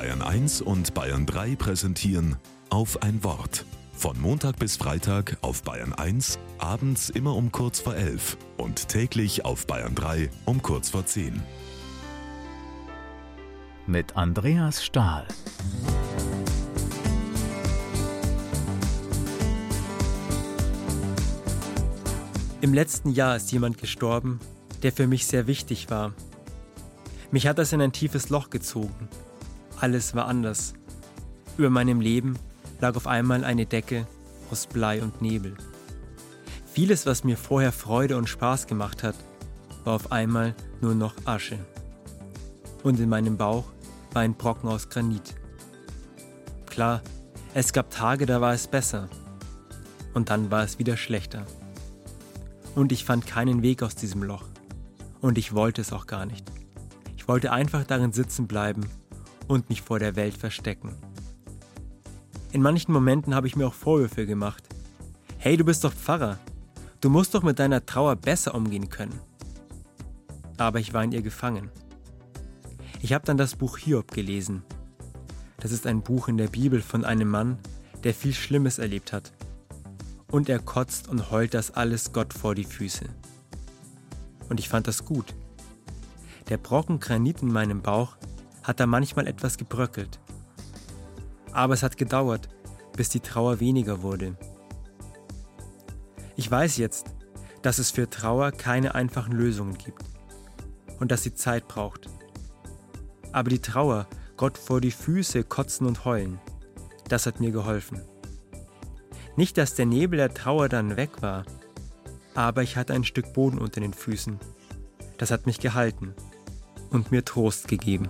Bayern 1 und Bayern 3 präsentieren auf ein Wort. Von Montag bis Freitag auf Bayern 1, abends immer um kurz vor 11 und täglich auf Bayern 3 um kurz vor 10. Mit Andreas Stahl. Im letzten Jahr ist jemand gestorben, der für mich sehr wichtig war. Mich hat das in ein tiefes Loch gezogen. Alles war anders. Über meinem Leben lag auf einmal eine Decke aus Blei und Nebel. Vieles, was mir vorher Freude und Spaß gemacht hat, war auf einmal nur noch Asche. Und in meinem Bauch war ein Brocken aus Granit. Klar, es gab Tage, da war es besser. Und dann war es wieder schlechter. Und ich fand keinen Weg aus diesem Loch. Und ich wollte es auch gar nicht. Ich wollte einfach darin sitzen bleiben und mich vor der Welt verstecken. In manchen Momenten habe ich mir auch Vorwürfe gemacht. Hey, du bist doch Pfarrer. Du musst doch mit deiner Trauer besser umgehen können. Aber ich war in ihr gefangen. Ich habe dann das Buch Hiob gelesen. Das ist ein Buch in der Bibel von einem Mann, der viel Schlimmes erlebt hat. Und er kotzt und heult das alles Gott vor die Füße. Und ich fand das gut. Der Brocken Granit in meinem Bauch hat da manchmal etwas gebröckelt. Aber es hat gedauert, bis die Trauer weniger wurde. Ich weiß jetzt, dass es für Trauer keine einfachen Lösungen gibt und dass sie Zeit braucht. Aber die Trauer, Gott vor die Füße kotzen und heulen, das hat mir geholfen. Nicht, dass der Nebel der Trauer dann weg war, aber ich hatte ein Stück Boden unter den Füßen. Das hat mich gehalten und mir Trost gegeben.